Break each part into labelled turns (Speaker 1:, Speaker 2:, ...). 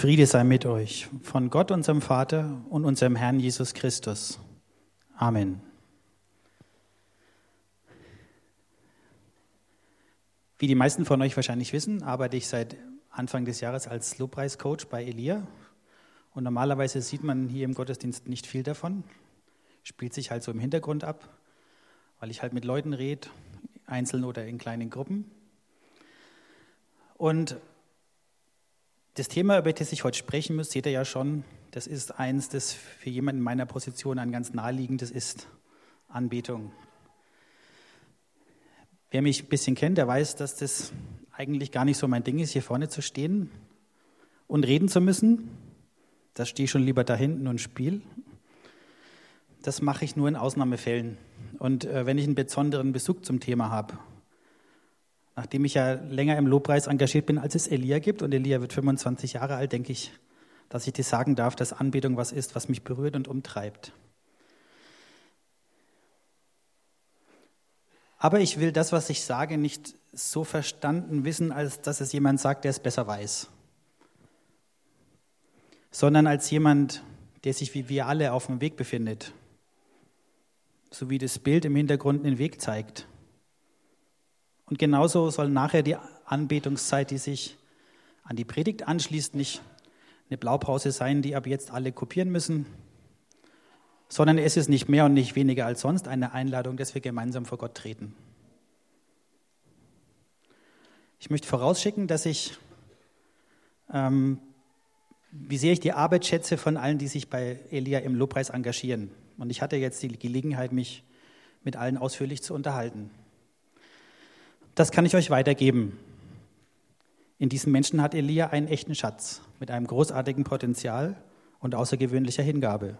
Speaker 1: Friede sei mit euch von Gott, unserem Vater und unserem Herrn Jesus Christus. Amen. Wie die meisten von euch wahrscheinlich wissen, arbeite ich seit Anfang des Jahres als Lobpreiscoach bei Elia. Und normalerweise sieht man hier im Gottesdienst nicht viel davon. Spielt sich halt so im Hintergrund ab, weil ich halt mit Leuten rede, einzeln oder in kleinen Gruppen. Und das Thema, über das ich heute sprechen muss, seht ihr ja schon, das ist eins, das für jemanden in meiner Position ein ganz naheliegendes ist. Anbetung. Wer mich ein bisschen kennt, der weiß, dass das eigentlich gar nicht so mein Ding ist, hier vorne zu stehen und reden zu müssen. Da stehe ich schon lieber da hinten und spiele. Das mache ich nur in Ausnahmefällen. Und äh, wenn ich einen besonderen Bezug zum Thema habe, Nachdem ich ja länger im Lobpreis engagiert bin, als es Elia gibt, und Elia wird 25 Jahre alt, denke ich, dass ich dir sagen darf, dass Anbetung was ist, was mich berührt und umtreibt. Aber ich will das, was ich sage, nicht so verstanden wissen, als dass es jemand sagt, der es besser weiß, sondern als jemand, der sich wie wir alle auf dem Weg befindet, so wie das Bild im Hintergrund den Weg zeigt. Und genauso soll nachher die Anbetungszeit, die sich an die Predigt anschließt, nicht eine Blaupause sein, die ab jetzt alle kopieren müssen, sondern es ist nicht mehr und nicht weniger als sonst eine Einladung, dass wir gemeinsam vor Gott treten. Ich möchte vorausschicken, dass ich, ähm, wie sehr ich die Arbeit schätze von allen, die sich bei Elia im Lobpreis engagieren. Und ich hatte jetzt die Gelegenheit, mich mit allen ausführlich zu unterhalten. Das kann ich euch weitergeben. In diesen Menschen hat Elia einen echten Schatz mit einem großartigen Potenzial und außergewöhnlicher Hingabe.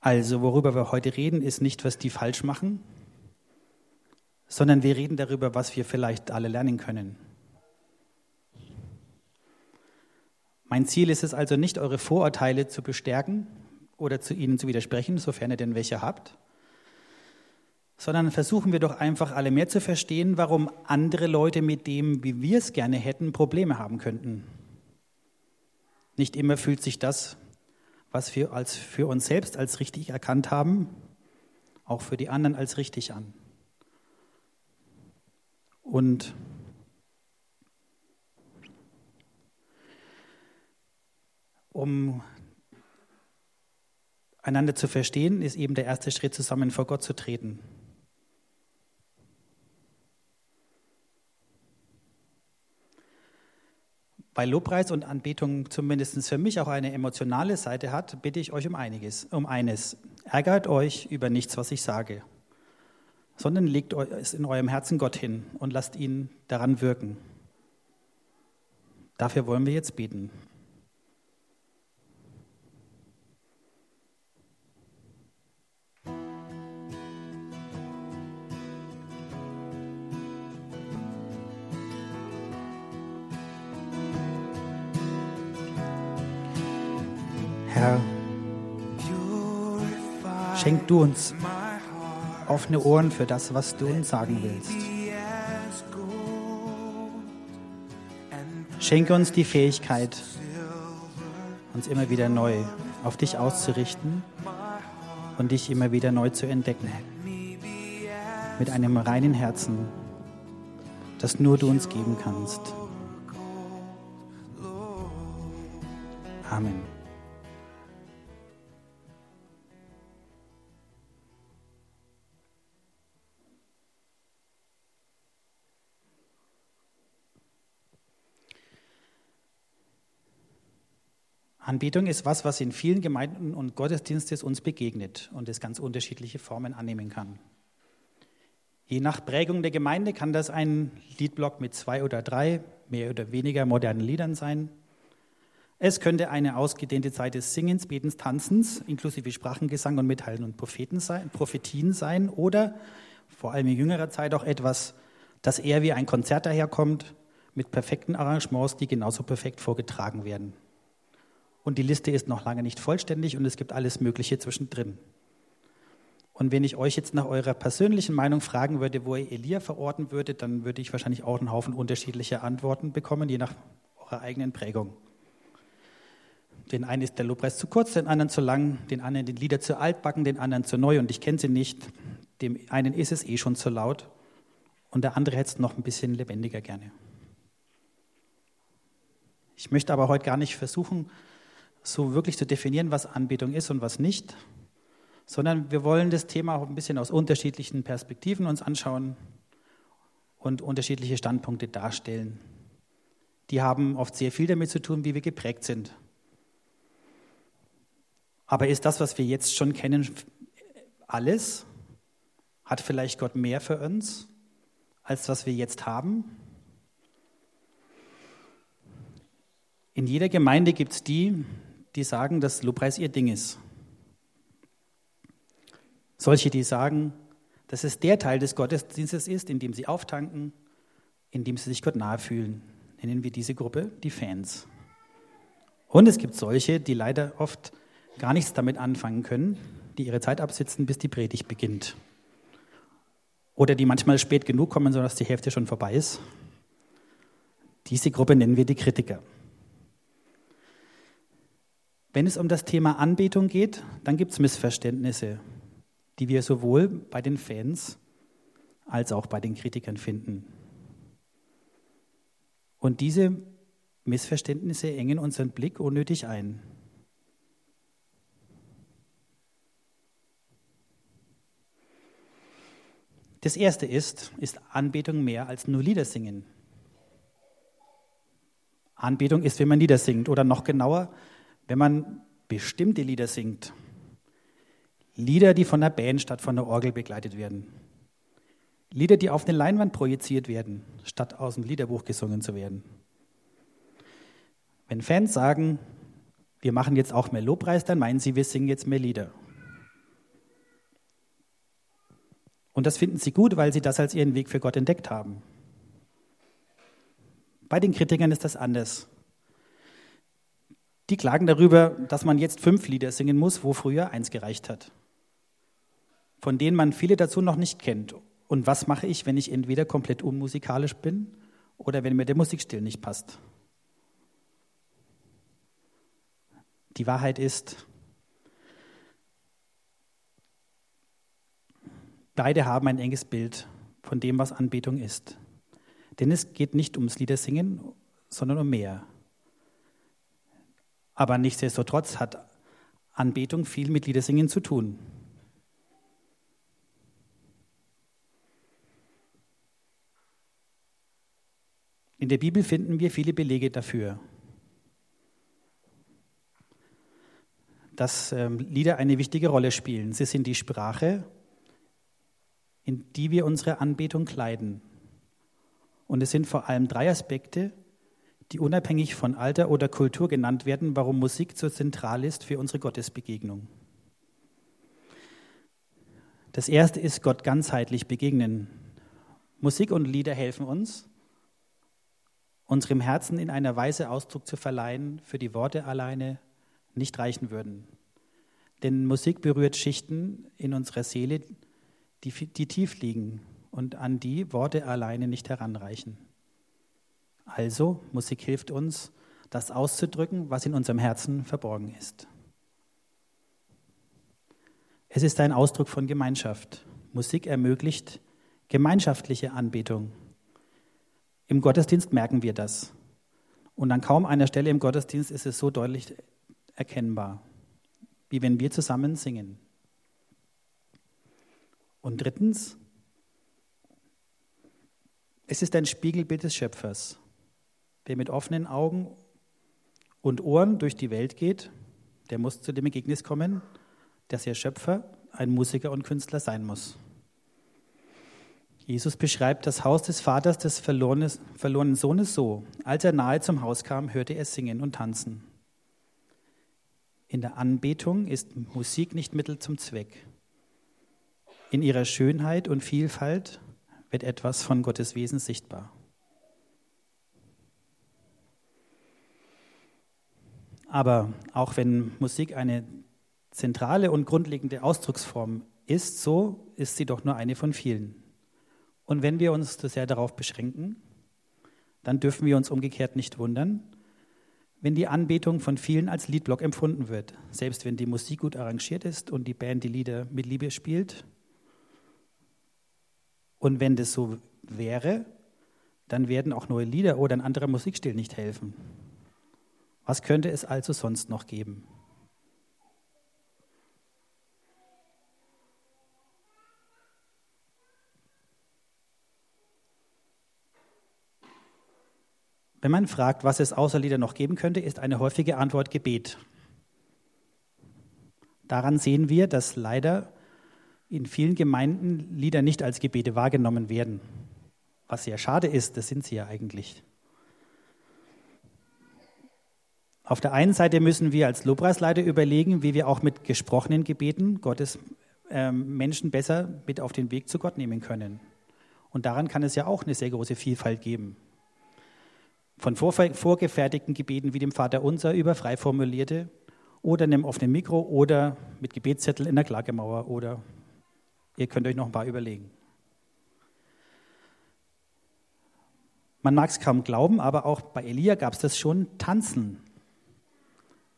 Speaker 1: Also, worüber wir heute reden, ist nicht, was die falsch machen, sondern wir reden darüber, was wir vielleicht alle lernen können. Mein Ziel ist es also nicht, eure Vorurteile zu bestärken oder zu ihnen zu widersprechen, sofern ihr denn welche habt, sondern versuchen wir doch einfach alle mehr zu verstehen, warum andere Leute mit dem, wie wir es gerne hätten, Probleme haben könnten. Nicht immer fühlt sich das, was wir als für uns selbst als richtig erkannt haben, auch für die anderen als richtig an. Und um einander zu verstehen, ist eben der erste Schritt, zusammen vor Gott zu treten. Weil Lobpreis und Anbetung zumindest für mich auch eine emotionale Seite hat, bitte ich euch um einiges, um eines. Ärgert euch über nichts, was ich sage, sondern legt es in eurem Herzen Gott hin und lasst ihn daran wirken. Dafür wollen wir jetzt beten. Du uns offene Ohren für das, was du uns sagen willst. Schenke uns die Fähigkeit, uns immer wieder neu auf dich auszurichten und dich immer wieder neu zu entdecken. Mit einem reinen Herzen, das nur du uns geben kannst. Amen. Anbetung ist was, was in vielen Gemeinden und Gottesdienstes uns begegnet und es ganz unterschiedliche Formen annehmen kann. Je nach Prägung der Gemeinde kann das ein Liedblock mit zwei oder drei, mehr oder weniger modernen Liedern sein. Es könnte eine ausgedehnte Zeit des Singens, Betens, Tanzens, inklusive Sprachengesang und Mitteilen und Propheten sein, Prophetien sein oder vor allem in jüngerer Zeit auch etwas, das eher wie ein Konzert daherkommt, mit perfekten Arrangements, die genauso perfekt vorgetragen werden. Und die Liste ist noch lange nicht vollständig und es gibt alles Mögliche zwischendrin. Und wenn ich euch jetzt nach eurer persönlichen Meinung fragen würde, wo ihr Elia verorten würdet, dann würde ich wahrscheinlich auch einen Haufen unterschiedlicher Antworten bekommen, je nach unserer eigenen Prägung. Den einen ist der Lobpreis zu kurz, den anderen zu lang, den anderen die Lieder zu altbacken, den anderen zu neu und ich kenne sie nicht. Dem einen ist es eh schon zu laut und der andere hätte es noch ein bisschen lebendiger gerne. Ich möchte aber heute gar nicht versuchen, so wirklich zu definieren, was Anbetung ist und was nicht, sondern wir wollen das Thema auch ein bisschen aus unterschiedlichen Perspektiven uns anschauen und unterschiedliche Standpunkte darstellen. Die haben oft sehr viel damit zu tun, wie wir geprägt sind. Aber ist das, was wir jetzt schon kennen, alles? Hat vielleicht Gott mehr für uns, als was wir jetzt haben? In jeder Gemeinde gibt es die, die sagen, dass Lobpreis ihr Ding ist. Solche, die sagen, dass es der Teil des Gottesdienstes ist, in dem sie auftanken, in dem sie sich Gott nahe fühlen. Nennen wir diese Gruppe die Fans. Und es gibt solche, die leider oft gar nichts damit anfangen können, die ihre Zeit absitzen, bis die Predigt beginnt. Oder die manchmal spät genug kommen, sodass die Hälfte schon vorbei ist. Diese Gruppe nennen wir die Kritiker. Wenn es um das Thema Anbetung geht, dann gibt es Missverständnisse, die wir sowohl bei den Fans als auch bei den Kritikern finden. Und diese Missverständnisse engen unseren Blick unnötig ein. Das erste ist, ist Anbetung mehr als nur Lieder singen. Anbetung ist, wenn man Lieder singt oder noch genauer, wenn man bestimmte Lieder singt. Lieder, die von der Band statt von der Orgel begleitet werden. Lieder, die auf eine Leinwand projiziert werden, statt aus dem Liederbuch gesungen zu werden. Wenn Fans sagen, wir machen jetzt auch mehr Lobpreis, dann meinen sie, wir singen jetzt mehr Lieder. Und das finden sie gut, weil sie das als ihren Weg für Gott entdeckt haben. Bei den Kritikern ist das anders. Die klagen darüber, dass man jetzt fünf Lieder singen muss, wo früher eins gereicht hat, von denen man viele dazu noch nicht kennt. Und was mache ich, wenn ich entweder komplett unmusikalisch bin oder wenn mir der Musikstil nicht passt? Die Wahrheit ist, beide haben ein enges Bild von dem, was Anbetung ist. Denn es geht nicht ums Liedersingen, sondern um mehr. Aber nichtsdestotrotz hat Anbetung viel mit Liedersingen zu tun. In der Bibel finden wir viele Belege dafür, dass ähm, Lieder eine wichtige Rolle spielen. Sie sind die Sprache, in die wir unsere Anbetung kleiden. Und es sind vor allem drei Aspekte, die unabhängig von Alter oder Kultur genannt werden, warum Musik so zentral ist für unsere Gottesbegegnung. Das erste ist Gott ganzheitlich begegnen. Musik und Lieder helfen uns, unserem Herzen in einer Weise Ausdruck zu verleihen, für die Worte alleine nicht reichen würden. Denn Musik berührt Schichten in unserer Seele, die, die tief liegen und an die Worte alleine nicht heranreichen. Also, Musik hilft uns, das auszudrücken, was in unserem Herzen verborgen ist. Es ist ein Ausdruck von Gemeinschaft. Musik ermöglicht gemeinschaftliche Anbetung. Im Gottesdienst merken wir das. Und an kaum einer Stelle im Gottesdienst ist es so deutlich erkennbar, wie wenn wir zusammen singen. Und drittens, es ist ein Spiegelbild des Schöpfers. Wer mit offenen Augen und Ohren durch die Welt geht, der muss zu dem Ergebnis kommen, dass er Schöpfer, ein Musiker und Künstler sein muss. Jesus beschreibt das Haus des Vaters des verlorenen Sohnes so. Als er nahe zum Haus kam, hörte er singen und tanzen. In der Anbetung ist Musik nicht Mittel zum Zweck. In ihrer Schönheit und Vielfalt wird etwas von Gottes Wesen sichtbar. Aber auch wenn Musik eine zentrale und grundlegende Ausdrucksform ist, so ist sie doch nur eine von vielen. Und wenn wir uns zu sehr darauf beschränken, dann dürfen wir uns umgekehrt nicht wundern, wenn die Anbetung von vielen als Liedblock empfunden wird, selbst wenn die Musik gut arrangiert ist und die Band die Lieder mit Liebe spielt. Und wenn das so wäre, dann werden auch neue Lieder oder ein anderer Musikstil nicht helfen. Was könnte es also sonst noch geben? Wenn man fragt, was es außer Lieder noch geben könnte, ist eine häufige Antwort Gebet. Daran sehen wir, dass leider in vielen Gemeinden Lieder nicht als Gebete wahrgenommen werden. Was sehr schade ist, das sind sie ja eigentlich. Auf der einen Seite müssen wir als Lobpreisleiter überlegen, wie wir auch mit gesprochenen Gebeten Gottes äh, Menschen besser mit auf den Weg zu Gott nehmen können. Und daran kann es ja auch eine sehr große Vielfalt geben. Von vorgefertigten Gebeten wie dem Vater Unser über frei formulierte oder einem offenen Mikro oder mit Gebetszettel in der Klagemauer oder ihr könnt euch noch ein paar überlegen. Man mag es kaum glauben, aber auch bei Elia gab es das schon Tanzen.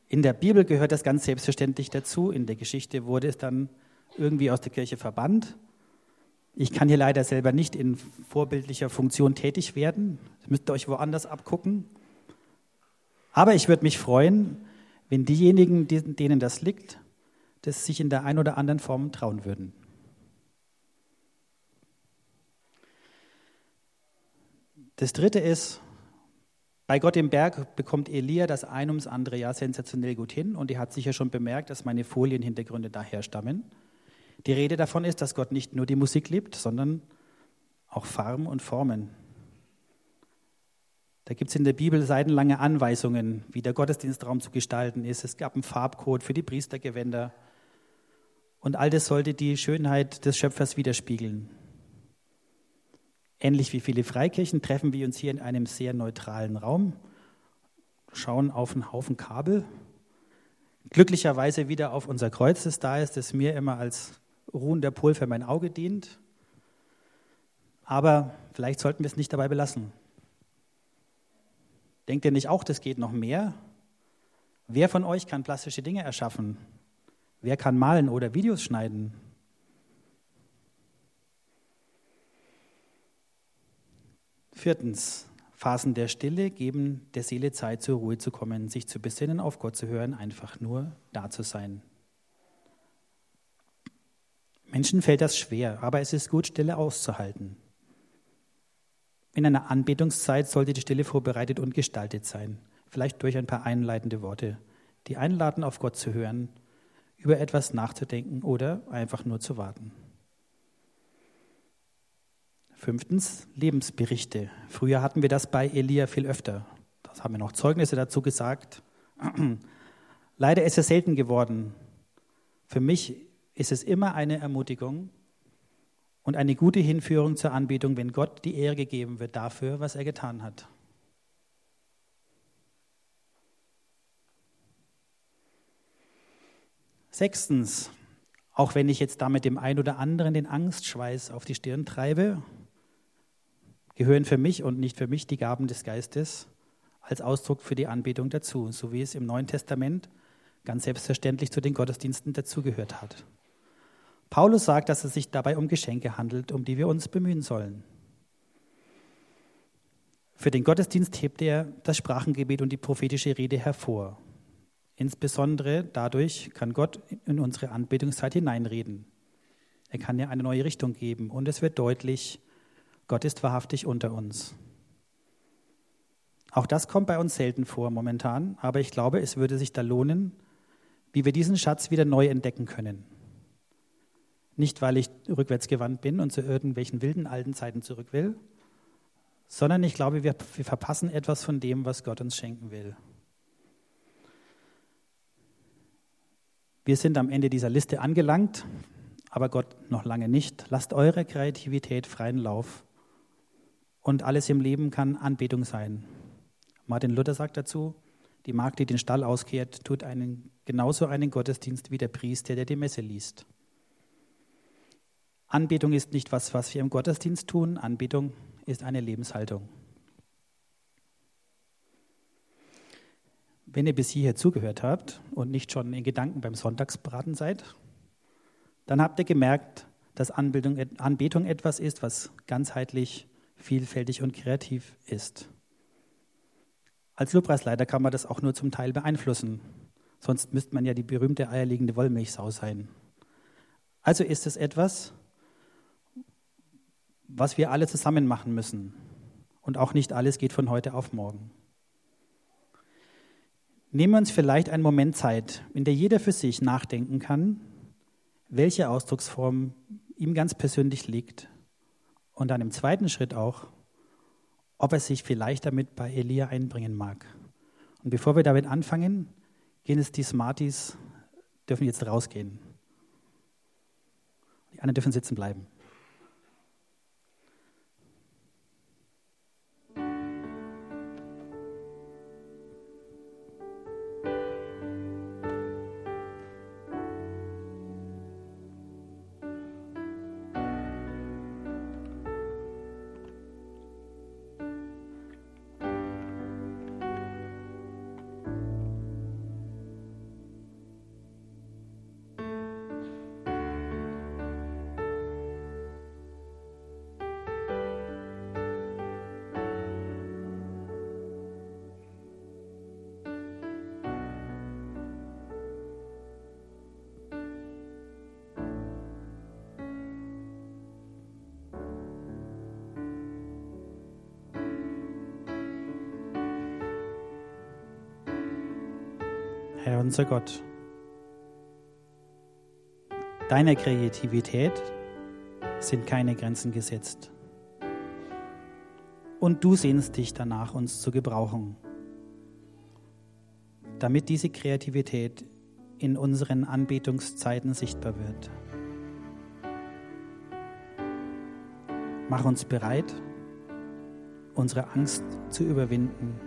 Speaker 1: In der Bibel gehört das ganz selbstverständlich dazu. In der Geschichte wurde es dann irgendwie aus der Kirche verbannt. Ich kann hier leider selber nicht in vorbildlicher Funktion tätig werden. Das müsst ihr euch woanders abgucken. Aber ich würde mich freuen, wenn diejenigen, denen das liegt, das sich in der einen oder anderen Form trauen würden. Das dritte ist, bei Gott im Berg bekommt Elia das ein ums andere Jahr sensationell gut hin und er hat sicher schon bemerkt, dass meine Folienhintergründe daher stammen. Die Rede davon ist, dass Gott nicht nur die Musik liebt, sondern auch Farben und Formen. Da gibt es in der Bibel seitenlange Anweisungen, wie der Gottesdienstraum zu gestalten ist. Es gab einen Farbcode für die Priestergewänder. Und all das sollte die Schönheit des Schöpfers widerspiegeln. Ähnlich wie viele Freikirchen treffen wir uns hier in einem sehr neutralen Raum, schauen auf einen Haufen Kabel, glücklicherweise wieder auf unser Kreuz, das da ist, das mir immer als ruhender Pol für mein Auge dient. Aber vielleicht sollten wir es nicht dabei belassen. Denkt ihr nicht auch, das geht noch mehr? Wer von euch kann plastische Dinge erschaffen? Wer kann malen oder Videos schneiden? Viertens, Phasen der Stille geben der Seele Zeit, zur Ruhe zu kommen, sich zu besinnen, auf Gott zu hören, einfach nur da zu sein. Menschen fällt das schwer, aber es ist gut, Stille auszuhalten. In einer Anbetungszeit sollte die Stille vorbereitet und gestaltet sein, vielleicht durch ein paar einleitende Worte, die einladen, auf Gott zu hören, über etwas nachzudenken oder einfach nur zu warten. Fünftens, Lebensberichte. Früher hatten wir das bei Elia viel öfter. Das haben wir noch Zeugnisse dazu gesagt. Leider ist es selten geworden. Für mich ist es immer eine Ermutigung und eine gute Hinführung zur Anbetung, wenn Gott die Ehre gegeben wird dafür, was er getan hat. Sechstens, auch wenn ich jetzt damit dem einen oder anderen den Angstschweiß auf die Stirn treibe, gehören für mich und nicht für mich die Gaben des Geistes als Ausdruck für die Anbetung dazu, so wie es im Neuen Testament ganz selbstverständlich zu den Gottesdiensten dazugehört hat. Paulus sagt, dass es sich dabei um Geschenke handelt, um die wir uns bemühen sollen. Für den Gottesdienst hebt er das Sprachengebet und die prophetische Rede hervor. Insbesondere dadurch kann Gott in unsere Anbetungszeit hineinreden. Er kann ja eine neue Richtung geben und es wird deutlich, Gott ist wahrhaftig unter uns. Auch das kommt bei uns selten vor momentan, aber ich glaube, es würde sich da lohnen, wie wir diesen Schatz wieder neu entdecken können. Nicht, weil ich rückwärtsgewandt bin und zu irgendwelchen wilden alten Zeiten zurück will, sondern ich glaube, wir, wir verpassen etwas von dem, was Gott uns schenken will. Wir sind am Ende dieser Liste angelangt, aber Gott noch lange nicht. Lasst eure Kreativität freien Lauf. Und alles im Leben kann Anbetung sein. Martin Luther sagt dazu, die Magd, die den Stall auskehrt, tut einen, genauso einen Gottesdienst wie der Priester, der die Messe liest. Anbetung ist nicht was, was wir im Gottesdienst tun. Anbetung ist eine Lebenshaltung. Wenn ihr bis hierher zugehört habt und nicht schon in Gedanken beim Sonntagsbraten seid, dann habt ihr gemerkt, dass Anbetung etwas ist, was ganzheitlich, vielfältig und kreativ ist. Als Lobpreisleiter kann man das auch nur zum Teil beeinflussen. Sonst müsste man ja die berühmte eierlegende Wollmilchsau sein. Also ist es etwas, was wir alle zusammen machen müssen. Und auch nicht alles geht von heute auf morgen. Nehmen wir uns vielleicht einen Moment Zeit, in der jeder für sich nachdenken kann, welche Ausdrucksform ihm ganz persönlich liegt. Und dann im zweiten Schritt auch, ob er sich vielleicht damit bei Elia einbringen mag. Und bevor wir damit anfangen, gehen es die Smarties, dürfen jetzt rausgehen. Die anderen dürfen sitzen bleiben. Unser Gott. Deiner Kreativität sind keine Grenzen gesetzt. Und du sehnst dich danach, uns zu gebrauchen, damit diese Kreativität in unseren Anbetungszeiten sichtbar wird. Mach uns bereit, unsere Angst zu überwinden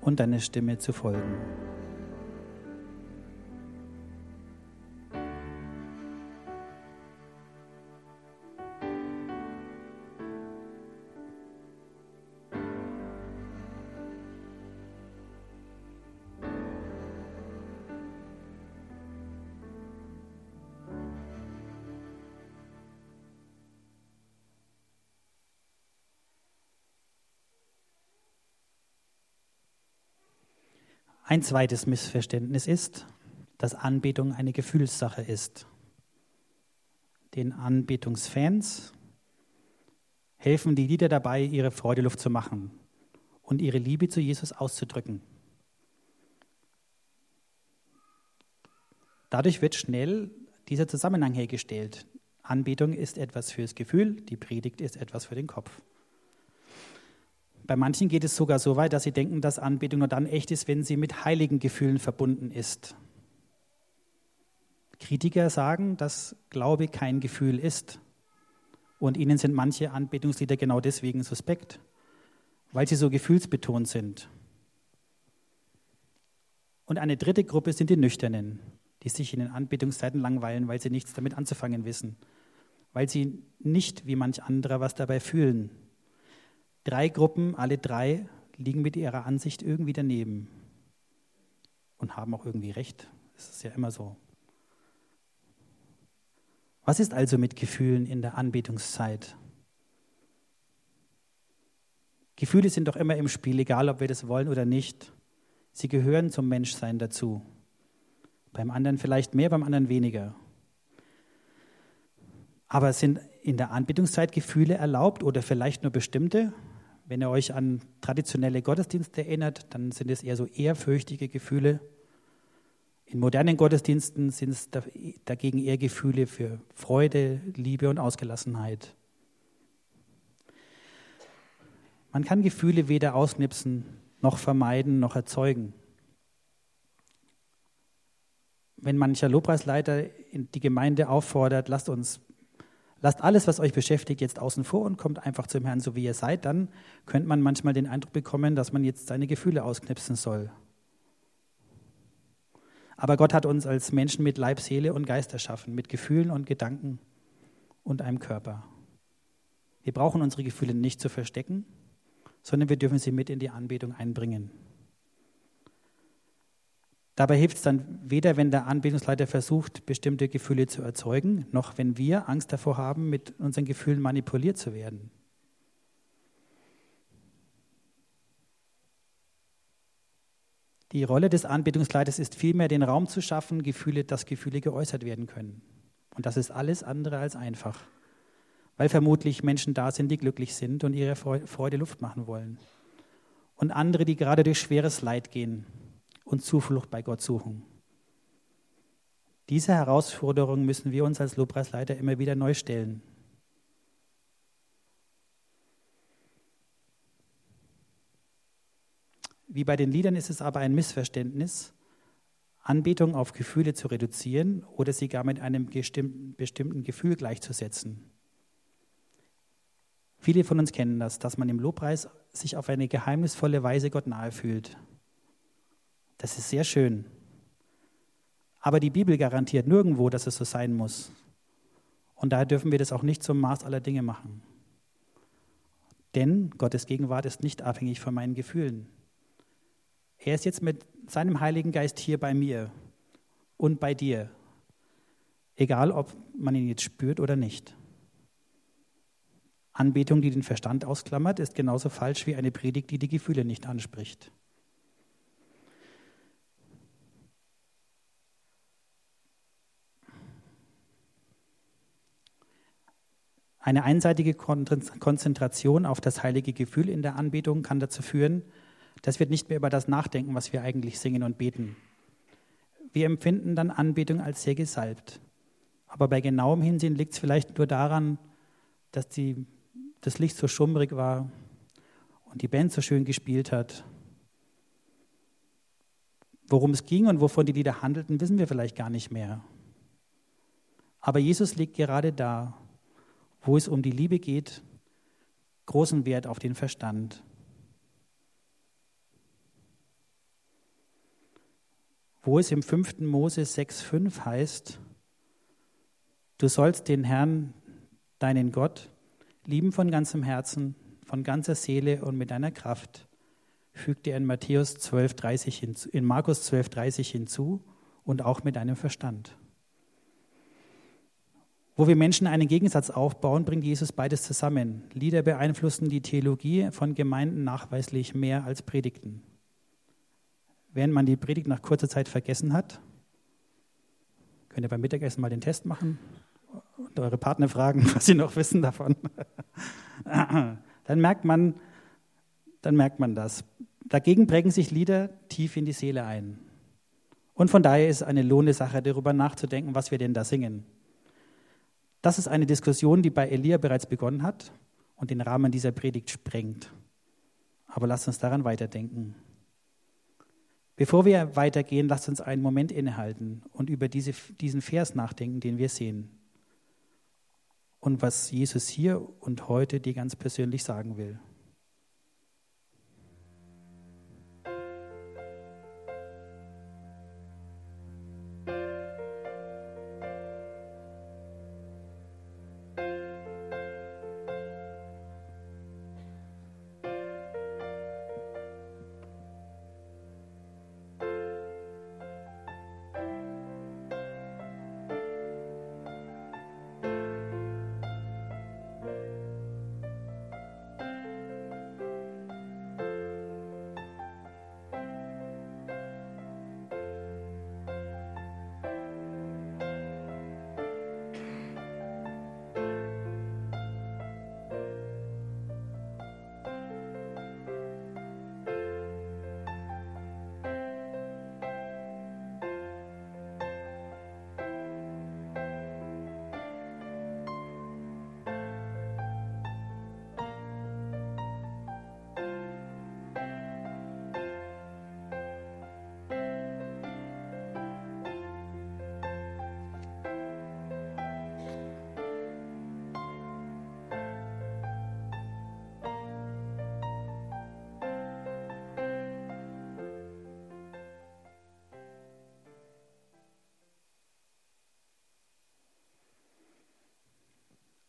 Speaker 1: und deiner Stimme zu folgen. Ein zweites Missverständnis ist, dass Anbetung eine Gefühlssache ist. Den Anbetungsfans helfen die Lieder dabei, ihre Freude Luft zu machen und ihre Liebe zu Jesus auszudrücken. Dadurch wird schnell dieser Zusammenhang hergestellt. Anbetung ist etwas fürs Gefühl, die Predigt ist etwas für den Kopf. Bei manchen geht es sogar so weit, dass sie denken, dass Anbetung nur dann echt ist, wenn sie mit heiligen Gefühlen verbunden ist. Kritiker sagen, dass Glaube kein Gefühl ist. Und ihnen sind manche Anbetungslieder genau deswegen suspekt, weil sie so gefühlsbetont sind. Und eine dritte Gruppe sind die Nüchternen, die sich in den Anbetungszeiten langweilen, weil sie nichts damit anzufangen wissen, weil sie nicht wie manch anderer was dabei fühlen, Drei Gruppen, alle drei liegen mit ihrer Ansicht irgendwie daneben und haben auch irgendwie recht. Das ist ja immer so. Was ist also mit Gefühlen in der Anbetungszeit? Gefühle sind doch immer im Spiel, egal ob wir das wollen oder nicht. Sie gehören zum Menschsein dazu. Beim anderen vielleicht mehr, beim anderen weniger. Aber sind in der Anbetungszeit Gefühle erlaubt oder vielleicht nur bestimmte? Wenn ihr euch an traditionelle Gottesdienste erinnert, dann sind es eher so ehrfürchtige Gefühle. In modernen Gottesdiensten sind es dagegen eher Gefühle für Freude, Liebe und Ausgelassenheit. Man kann Gefühle weder ausknipsen, noch vermeiden, noch erzeugen. Wenn mancher Lobpreisleiter die Gemeinde auffordert, lasst uns Lasst alles, was euch beschäftigt, jetzt außen vor und kommt einfach zum Herrn, so wie ihr seid. Dann könnte man manchmal den Eindruck bekommen, dass man jetzt seine Gefühle ausknipsen soll. Aber Gott hat uns als Menschen mit Leib, Seele und Geist erschaffen, mit Gefühlen und Gedanken und einem Körper. Wir brauchen unsere Gefühle nicht zu verstecken, sondern wir dürfen sie mit in die Anbetung einbringen. Dabei hilft es dann weder, wenn der Anbetungsleiter versucht, bestimmte Gefühle zu erzeugen, noch wenn wir Angst davor haben, mit unseren Gefühlen manipuliert zu werden. Die Rolle des Anbetungsleiters ist vielmehr, den Raum zu schaffen, Gefühle, dass Gefühle geäußert werden können. Und das ist alles andere als einfach, weil vermutlich Menschen da sind, die glücklich sind und ihre Freude Luft machen wollen. Und andere, die gerade durch schweres Leid gehen und Zuflucht bei Gott suchen. Diese Herausforderung müssen wir uns als Lobpreisleiter immer wieder neu stellen. Wie bei den Liedern ist es aber ein Missverständnis, Anbetung auf Gefühle zu reduzieren oder sie gar mit einem bestimmten Gefühl gleichzusetzen. Viele von uns kennen das, dass man im Lobpreis sich auf eine geheimnisvolle Weise Gott nahe fühlt. Das ist sehr schön. Aber die Bibel garantiert nirgendwo, dass es so sein muss. Und daher dürfen wir das auch nicht zum Maß aller Dinge machen. Denn Gottes Gegenwart ist nicht abhängig von meinen Gefühlen. Er ist jetzt mit seinem Heiligen Geist hier bei mir und bei dir. Egal, ob man ihn jetzt spürt oder nicht. Anbetung, die den Verstand ausklammert, ist genauso falsch wie eine Predigt, die die Gefühle nicht anspricht. Eine einseitige Konzentration auf das heilige Gefühl in der Anbetung kann dazu führen, dass wir nicht mehr über das nachdenken, was wir eigentlich singen und beten. Wir empfinden dann Anbetung als sehr gesalbt. Aber bei genauem Hinsehen liegt es vielleicht nur daran, dass die, das Licht so schummrig war und die Band so schön gespielt hat. Worum es ging und wovon die Lieder handelten, wissen wir vielleicht gar nicht mehr. Aber Jesus liegt gerade da wo es um die Liebe geht, großen Wert auf den Verstand. Wo es im 5. Mose 6,5 heißt, du sollst den Herrn, deinen Gott, lieben von ganzem Herzen, von ganzer Seele und mit deiner Kraft, fügt er in Matthäus 12,30 hinzu, in Markus 12,30 hinzu und auch mit deinem Verstand. Wo wir Menschen einen Gegensatz aufbauen, bringt Jesus beides zusammen. Lieder beeinflussen die Theologie von Gemeinden nachweislich mehr als Predigten. Während man die Predigt nach kurzer Zeit vergessen hat, könnt ihr beim Mittagessen mal den Test machen und eure Partner fragen, was sie noch wissen davon. dann merkt man, dann merkt man das. Dagegen prägen sich Lieder tief in die Seele ein. Und von daher ist es eine lohnende Sache, darüber nachzudenken, was wir denn da singen. Das ist eine Diskussion, die bei Elia bereits begonnen hat und den Rahmen dieser Predigt sprengt. Aber lasst uns daran weiterdenken. Bevor wir weitergehen, lasst uns einen Moment innehalten und über diese, diesen Vers nachdenken, den wir sehen. Und was Jesus hier und heute dir ganz persönlich sagen will.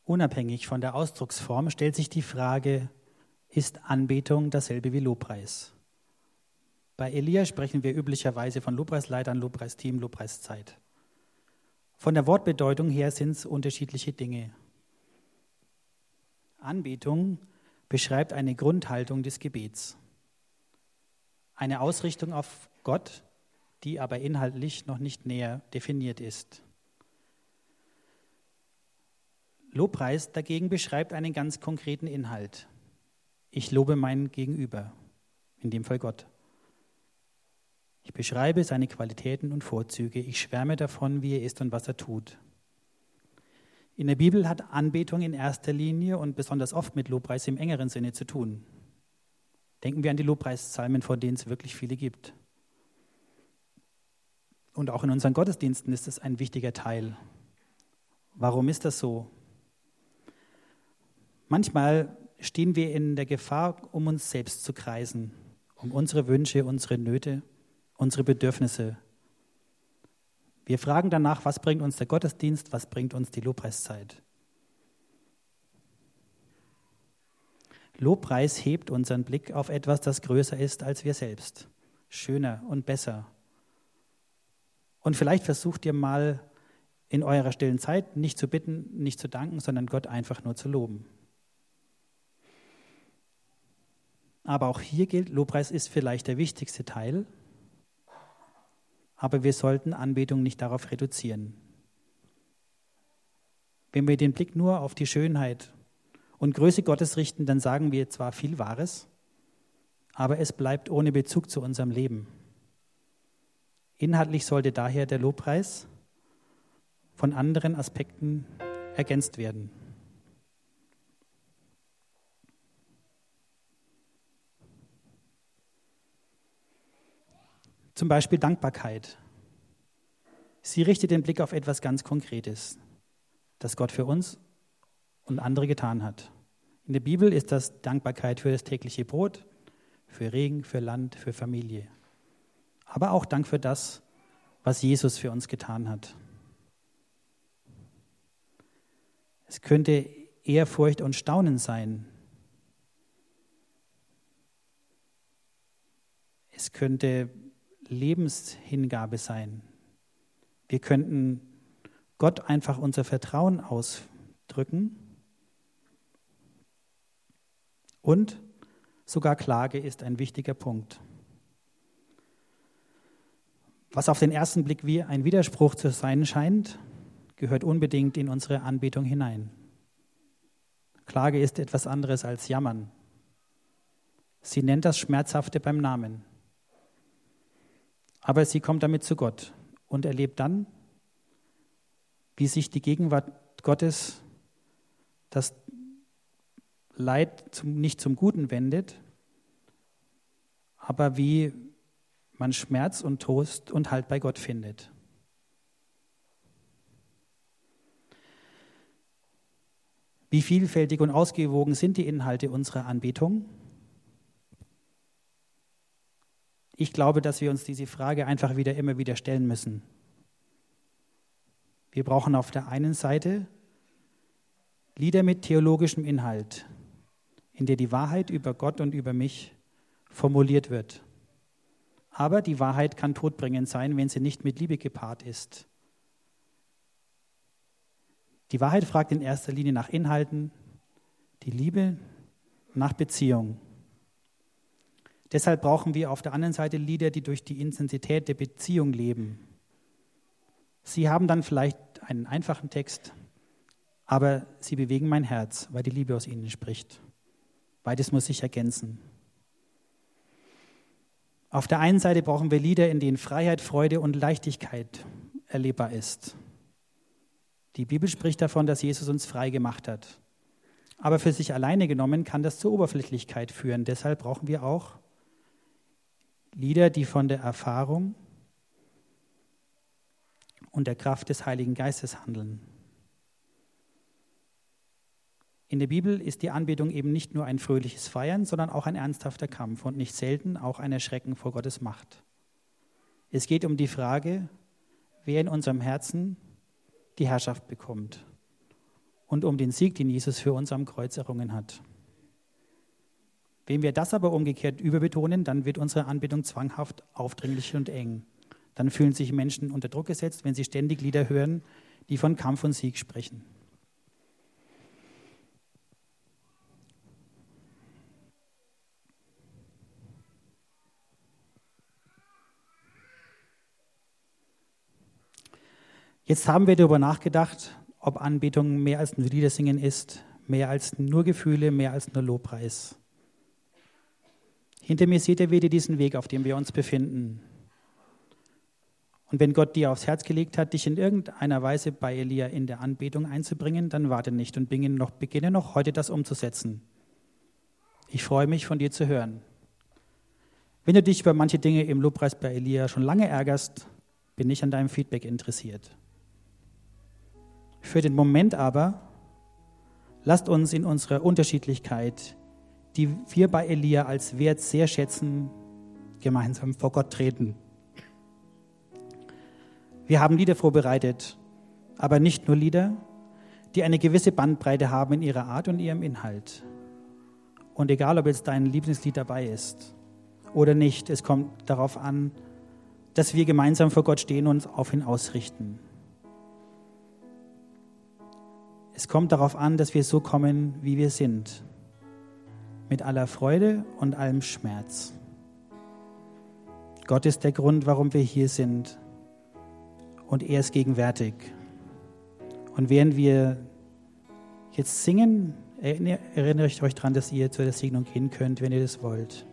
Speaker 1: Unabhängig von der Ausdrucksform stellt sich die Frage, ist Anbetung dasselbe wie Lobpreis? Bei Elia sprechen wir üblicherweise von Lobpreisleitern, Lobpreisteam, Lobpreiszeit. Von der Wortbedeutung her sind es unterschiedliche Dinge. Anbetung beschreibt eine Grundhaltung des Gebets. Eine Ausrichtung auf Gott, die aber inhaltlich noch nicht näher definiert ist. Lobpreis dagegen beschreibt einen ganz konkreten Inhalt. Ich lobe meinen Gegenüber, in dem Fall Gott. Ich beschreibe seine Qualitäten und Vorzüge. Ich schwärme davon, wie er ist und was er tut. In der Bibel hat Anbetung in erster Linie und besonders oft mit Lobpreis im engeren Sinne zu tun. Denken wir an die Lobpreispsalmen, von denen es wirklich viele gibt. Und auch in unseren Gottesdiensten ist es ein wichtiger Teil. Warum ist das so? Manchmal stehen wir in der Gefahr, um uns selbst zu kreisen, um unsere Wünsche, unsere Nöte unsere Bedürfnisse. Wir fragen danach, was bringt uns der Gottesdienst, was bringt uns die Lobpreiszeit. Lobpreis hebt unseren Blick auf etwas, das größer ist als wir selbst, schöner und besser. Und vielleicht versucht ihr mal in eurer stillen Zeit nicht zu bitten, nicht zu danken, sondern Gott einfach nur zu loben. Aber auch hier gilt, Lobpreis ist vielleicht der wichtigste Teil, aber wir sollten Anbetung nicht darauf reduzieren. Wenn wir den Blick nur auf die Schönheit und Größe Gottes richten, dann sagen wir zwar viel Wahres, aber es bleibt ohne Bezug zu unserem Leben. Inhaltlich sollte daher der Lobpreis von anderen Aspekten ergänzt werden. Zum Beispiel Dankbarkeit. Sie richtet den Blick auf etwas ganz Konkretes, das Gott für uns und andere getan hat. In der Bibel ist das Dankbarkeit für das tägliche Brot, für Regen, für Land, für Familie. Aber auch Dank für das, was Jesus für uns getan hat. Es könnte Ehrfurcht und Staunen sein. Es könnte Lebenshingabe sein. Wir könnten Gott einfach unser Vertrauen ausdrücken. Und sogar Klage ist ein wichtiger Punkt. Was auf den ersten Blick wie ein Widerspruch zu sein scheint, gehört unbedingt in unsere Anbetung hinein. Klage ist etwas anderes als Jammern. Sie nennt das Schmerzhafte beim Namen. Aber sie kommt damit zu Gott und erlebt dann, wie sich die Gegenwart Gottes das Leid zum, nicht zum Guten wendet, aber wie man Schmerz und Trost und Halt bei Gott findet. Wie vielfältig und ausgewogen sind die Inhalte unserer Anbetung? Ich glaube, dass wir uns diese Frage einfach wieder immer wieder stellen müssen. Wir brauchen auf der einen Seite Lieder mit theologischem Inhalt, in der die Wahrheit über Gott und über mich formuliert wird. Aber die Wahrheit kann todbringend sein, wenn sie nicht mit Liebe gepaart ist. Die Wahrheit fragt in erster Linie nach Inhalten, die Liebe nach Beziehung. Deshalb brauchen wir auf der anderen Seite Lieder, die durch die Intensität der Beziehung leben. Sie haben dann vielleicht einen einfachen Text, aber sie bewegen mein Herz, weil die Liebe aus ihnen spricht. Beides muss sich ergänzen. Auf der einen Seite brauchen wir Lieder, in denen Freiheit, Freude und Leichtigkeit erlebbar ist. Die Bibel spricht davon, dass Jesus uns frei gemacht hat. Aber für sich alleine genommen kann das zur Oberflächlichkeit führen. Deshalb brauchen wir auch Lieder, die von der Erfahrung und der Kraft des Heiligen Geistes handeln. In der Bibel ist die Anbetung eben nicht nur ein fröhliches Feiern, sondern auch ein ernsthafter Kampf und nicht selten auch ein Erschrecken vor Gottes Macht. Es geht um die Frage, wer in unserem Herzen die Herrschaft bekommt und um den Sieg, den Jesus für uns am Kreuz errungen hat. Wenn wir das aber umgekehrt überbetonen, dann wird unsere Anbetung zwanghaft, aufdringlich und eng. Dann fühlen sich Menschen unter Druck gesetzt, wenn sie ständig Lieder hören, die von Kampf und Sieg sprechen. Jetzt haben wir darüber nachgedacht, ob Anbetung mehr als nur Liedersingen ist, mehr als nur Gefühle, mehr als nur Lobpreis. Hinter mir seht ihr wieder diesen Weg, auf dem wir uns befinden. Und wenn Gott dir aufs Herz gelegt hat, dich in irgendeiner Weise bei Elia in der Anbetung einzubringen, dann warte nicht und beginne noch, beginne noch heute das umzusetzen. Ich freue mich, von dir zu hören. Wenn du dich über manche Dinge im Lobpreis bei Elia schon lange ärgerst, bin ich an deinem Feedback interessiert. Für den Moment aber, lasst uns in unserer Unterschiedlichkeit, die wir bei Elia als Wert sehr schätzen, gemeinsam vor Gott treten. Wir haben Lieder vorbereitet, aber nicht nur Lieder, die eine gewisse Bandbreite haben in ihrer Art und ihrem Inhalt. Und egal, ob jetzt dein Lieblingslied dabei ist oder nicht, es kommt darauf an, dass wir gemeinsam vor Gott stehen und uns auf ihn ausrichten. Es kommt darauf an, dass wir so kommen, wie wir sind. Mit aller Freude und allem Schmerz. Gott ist der Grund, warum wir hier sind. Und er ist gegenwärtig. Und während wir jetzt singen, erinnere ich euch daran, dass ihr zur Segnung gehen könnt, wenn ihr das wollt.